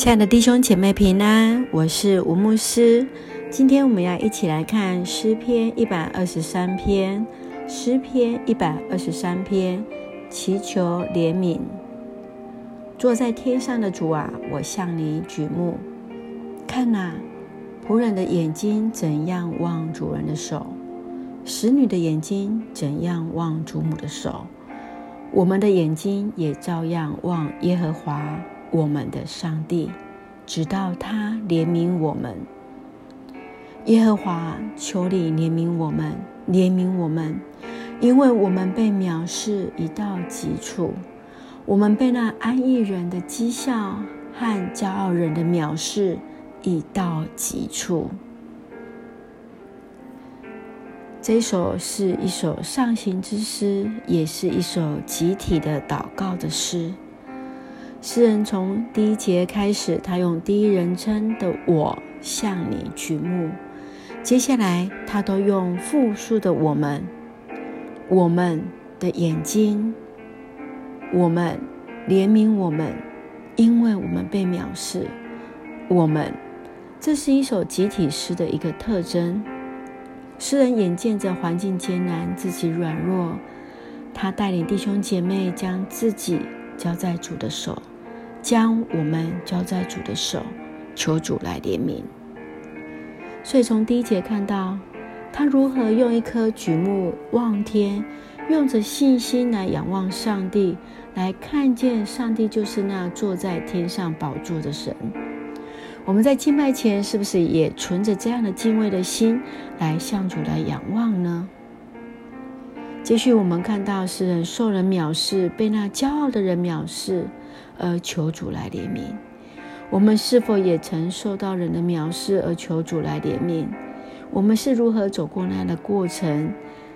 亲爱的弟兄姐妹平安，我是吴牧师。今天我们要一起来看诗篇一百二十三篇。诗篇一百二十三篇，祈求怜悯。坐在天上的主啊，我向你举目，看哪，仆人的眼睛怎样望主人的手，使女的眼睛怎样望主母的手，我们的眼睛也照样望耶和华。我们的上帝，直到他怜悯我们。耶和华，求你怜悯我们，怜悯我们，因为我们被藐视已到极处，我们被那安逸人的讥笑和骄傲人的藐视已到极处。这首是一首上行之诗，也是一首集体的祷告的诗。诗人从第一节开始，他用第一人称的“我”向你举目，接下来他都用复数的“我们”，我们的眼睛，我们怜悯我们，因为我们被藐视，我们，这是一首集体诗的一个特征。诗人眼见着环境艰难，自己软弱，他带领弟兄姐妹将自己交在主的手。将我们交在主的手，求主来怜悯。所以从第一节看到，他如何用一颗举目望天，用着信心来仰望上帝，来看见上帝就是那坐在天上宝座的神。我们在敬拜前，是不是也存着这样的敬畏的心来向主来仰望呢？继续，我们看到诗人受人藐视，被那骄傲的人藐视。而求主来怜悯，我们是否也曾受到人的藐视而求主来怜悯？我们是如何走过那样的过程？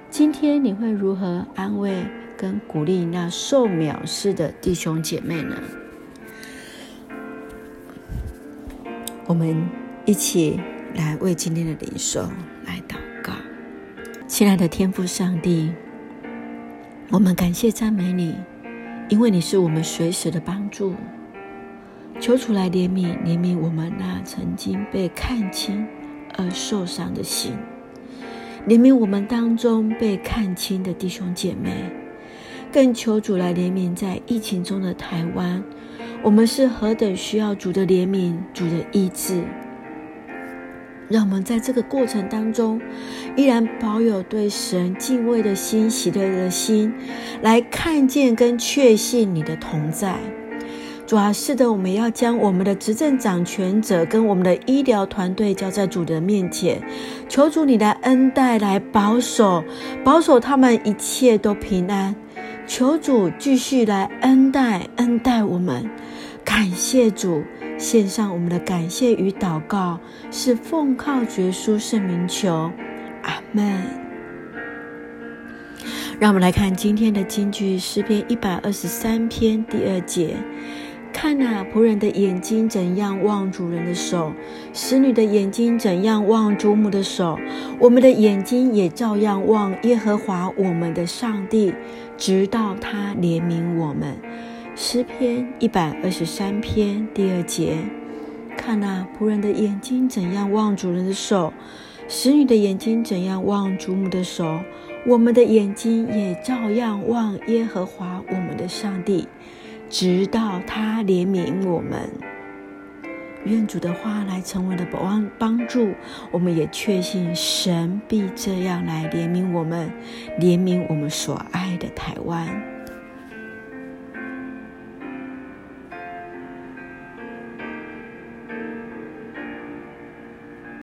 今天你会如何安慰跟鼓励那受藐视的弟兄姐妹呢？我们一起来为今天的领受来祷告，亲爱的天父上帝，我们感谢赞美你。因为你是我们随时的帮助，求主来怜悯怜悯我们那曾经被看清而受伤的心，怜悯我们当中被看清的弟兄姐妹，更求主来怜悯在疫情中的台湾，我们是何等需要主的怜悯、主的医治。让我们在这个过程当中，依然保有对神敬畏的心、喜乐的心，来看见跟确信你的同在。主啊，是的，我们要将我们的执政掌权者跟我们的医疗团队交在主的面前，求主你的恩待来保守，保守他们一切都平安。求主继续来恩待，恩待我们。感谢主。献上我们的感谢与祷告，是奉靠绝书圣名求，阿门。让我们来看今天的金句诗篇一百二十三篇第二节：看那仆人的眼睛怎样望主人的手，使女的眼睛怎样望主母的手，我们的眼睛也照样望耶和华我们的上帝，直到他怜悯我们。诗篇一百二十三篇第二节：看那仆人的眼睛怎样望主人的手，使女的眼睛怎样望主母的手，我们的眼睛也照样望耶和华我们的上帝，直到他怜悯我们。愿主的话来成为了帮帮助，我们也确信神必这样来怜悯我们，怜悯我们所爱的台湾。